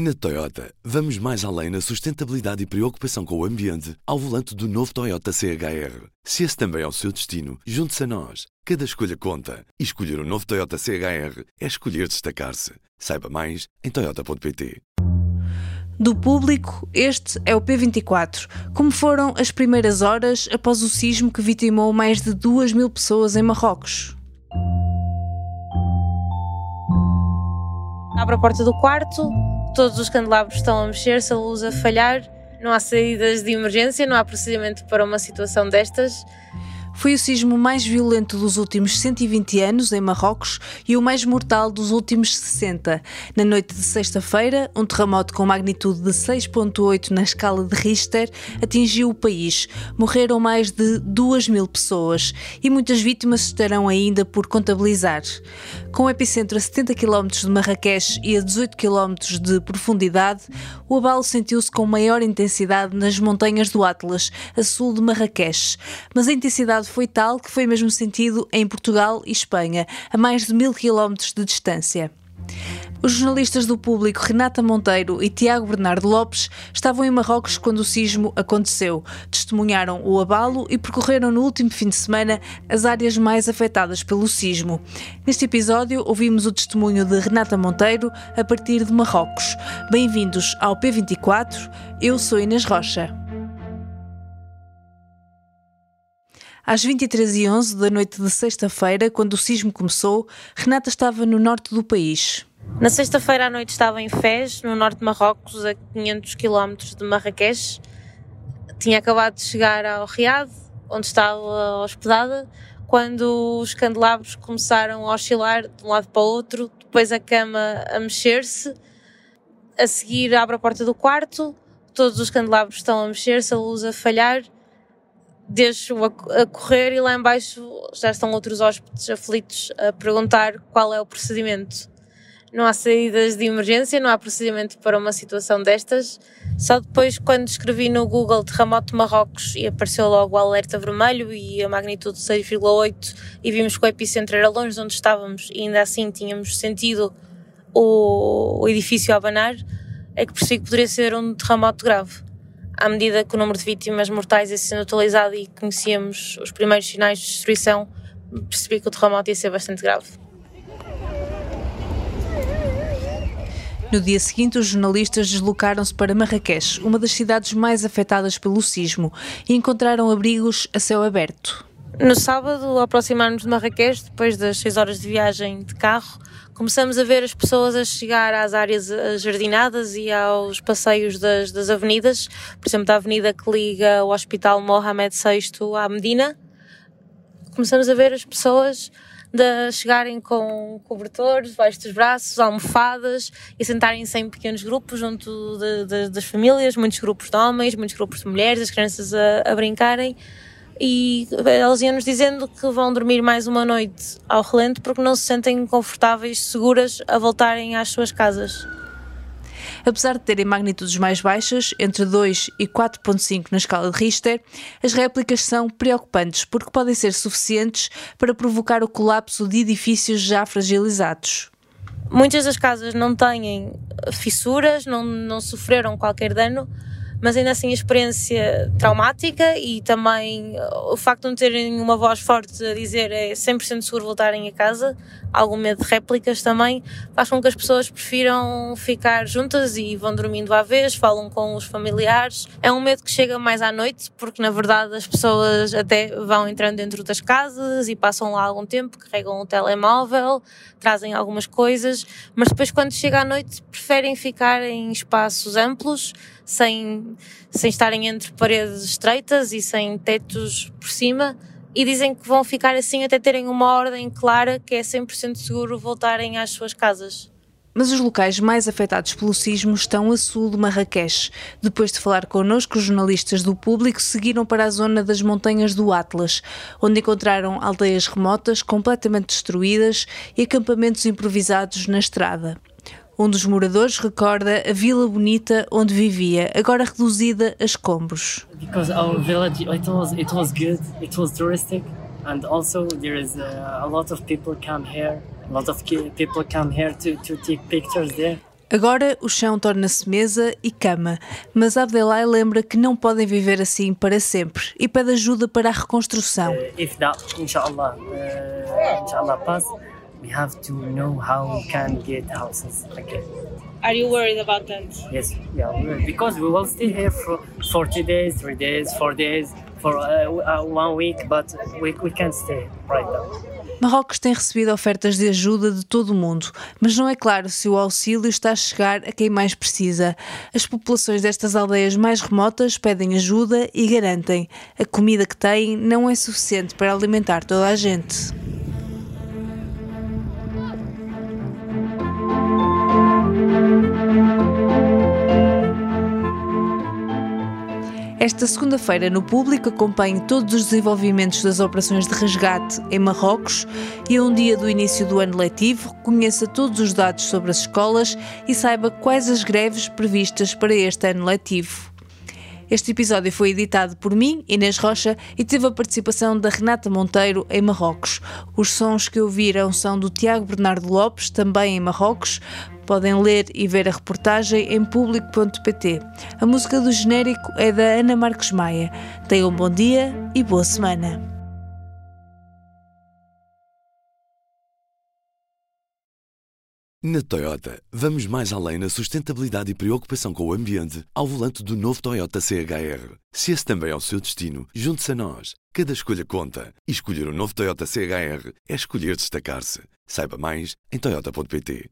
Na Toyota, vamos mais além na sustentabilidade e preocupação com o ambiente ao volante do novo Toyota CHR. Se esse também é o seu destino, junte-se a nós. Cada escolha conta. E escolher o um novo Toyota CHR é escolher destacar-se. Saiba mais em Toyota.pt. Do público, este é o P24. Como foram as primeiras horas após o sismo que vitimou mais de 2 mil pessoas em Marrocos? Abre a porta do quarto, todos os candelabros estão a mexer-se, a luz a falhar, não há saídas de emergência, não há procedimento para uma situação destas. Foi o sismo mais violento dos últimos 120 anos em Marrocos e o mais mortal dos últimos 60. Na noite de sexta-feira, um terremoto com magnitude de 6,8 na escala de Richter atingiu o país. Morreram mais de 2 mil pessoas e muitas vítimas estarão ainda por contabilizar. Com o epicentro a 70 km de Marrakech e a 18 km de profundidade, o abalo sentiu-se com maior intensidade nas montanhas do Atlas, a sul de Marrakech. Mas a intensidade foi tal que foi mesmo sentido em Portugal e Espanha, a mais de mil quilómetros de distância. Os jornalistas do público Renata Monteiro e Tiago Bernardo Lopes estavam em Marrocos quando o sismo aconteceu. Testemunharam o abalo e percorreram no último fim de semana as áreas mais afetadas pelo sismo. Neste episódio, ouvimos o testemunho de Renata Monteiro a partir de Marrocos. Bem-vindos ao P24. Eu sou Inês Rocha. Às 23h11 da noite de sexta-feira, quando o sismo começou, Renata estava no norte do país. Na sexta-feira à noite estava em Fez, no norte de Marrocos, a 500 km de Marrakech. Tinha acabado de chegar ao Riad, onde estava hospedada, quando os candelabros começaram a oscilar de um lado para o outro, depois a cama a mexer-se. A seguir abre a porta do quarto, todos os candelabros estão a mexer-se, a luz a falhar deixo a, correr e lá embaixo já estão outros hóspedes aflitos a perguntar qual é o procedimento. Não há saídas de emergência, não há procedimento para uma situação destas. Só depois, quando escrevi no Google terremoto Marrocos e apareceu logo o alerta vermelho e a magnitude 6,8 e vimos que o epicentro era longe de onde estávamos e ainda assim tínhamos sentido o, o edifício abanar, é que percebi que poderia ser um terremoto grave à medida que o número de vítimas mortais ia sendo atualizado e conhecíamos os primeiros sinais de destruição, percebi que o terremoto ia ser bastante grave. No dia seguinte, os jornalistas deslocaram-se para Marrakech, uma das cidades mais afetadas pelo sismo, e encontraram abrigos a céu aberto. No sábado, ao aproximar-nos de Marrakech, depois das 6 horas de viagem de carro, começamos a ver as pessoas a chegar às áreas jardinadas e aos passeios das, das avenidas, por exemplo, da avenida que liga o Hospital Mohamed VI à Medina. Começamos a ver as pessoas de chegarem com cobertores debaixo dos braços, almofadas e sentarem-se em pequenos grupos junto de, de, das famílias, muitos grupos de homens, muitos grupos de mulheres, as crianças a, a brincarem e eles iam-nos dizendo que vão dormir mais uma noite ao relento porque não se sentem confortáveis, seguras a voltarem às suas casas. Apesar de terem magnitudes mais baixas, entre 2 e 4.5 na escala de Richter, as réplicas são preocupantes porque podem ser suficientes para provocar o colapso de edifícios já fragilizados. Muitas das casas não têm fissuras, não, não sofreram qualquer dano, mas ainda assim a experiência traumática e também uh, o facto de não terem uma voz forte a dizer é 100% seguro voltarem a casa, algum medo de réplicas também, faz com que as pessoas prefiram ficar juntas e vão dormindo à vez, falam com os familiares. É um medo que chega mais à noite, porque na verdade as pessoas até vão entrando dentro das casas e passam lá algum tempo, carregam o telemóvel, trazem algumas coisas, mas depois quando chega à noite preferem ficar em espaços amplos sem, sem estarem entre paredes estreitas e sem tetos por cima e dizem que vão ficar assim até terem uma ordem clara que é 100% seguro voltarem às suas casas. Mas os locais mais afetados pelo sismo estão a sul de Marrakech. Depois de falar connosco, os jornalistas do público seguiram para a zona das montanhas do Atlas, onde encontraram aldeias remotas completamente destruídas e acampamentos improvisados na estrada. Um dos moradores recorda a vila bonita onde vivia, agora reduzida a escombros. Because our village it was it was good, it was touristic and also there is a, a lot of people come here, a lot of people come here to to take pictures there. Agora o chão torna-se mesa e cama, mas Abdelai lembra que não podem viver assim para sempre e pede ajuda para a reconstrução. Uh, if that, inshallah, uh, inshallah pass, we have to know how we can get houses again. Are you worried about that? Yes, yeah, because we will stay here for 40 days, 3 days, 4 days, for uh, uh, one week, but we, we can't stay right now. Marrocos tem recebido ofertas de ajuda de todo o mundo, mas não é claro se o auxílio está a chegar a quem mais precisa. As populações destas aldeias mais remotas pedem ajuda e garantem a comida que têm não é suficiente para alimentar toda a gente. Esta segunda-feira, no público, acompanhe todos os desenvolvimentos das operações de resgate em Marrocos e a um dia do início do ano letivo, conheça todos os dados sobre as escolas e saiba quais as greves previstas para este ano letivo. Este episódio foi editado por mim, Inês Rocha, e teve a participação da Renata Monteiro em Marrocos. Os sons que ouviram são do Tiago Bernardo Lopes, também em Marrocos. Podem ler e ver a reportagem em público.pt. A música do genérico é da Ana Marques Maia. Tenham um bom dia e boa semana. Na Toyota, vamos mais além na sustentabilidade e preocupação com o ambiente ao volante do novo Toyota CHR. Se esse também é o seu destino, junte-se a nós. Cada escolha conta. E escolher o novo Toyota CHR é escolher destacar-se. Saiba mais em Toyota.pt.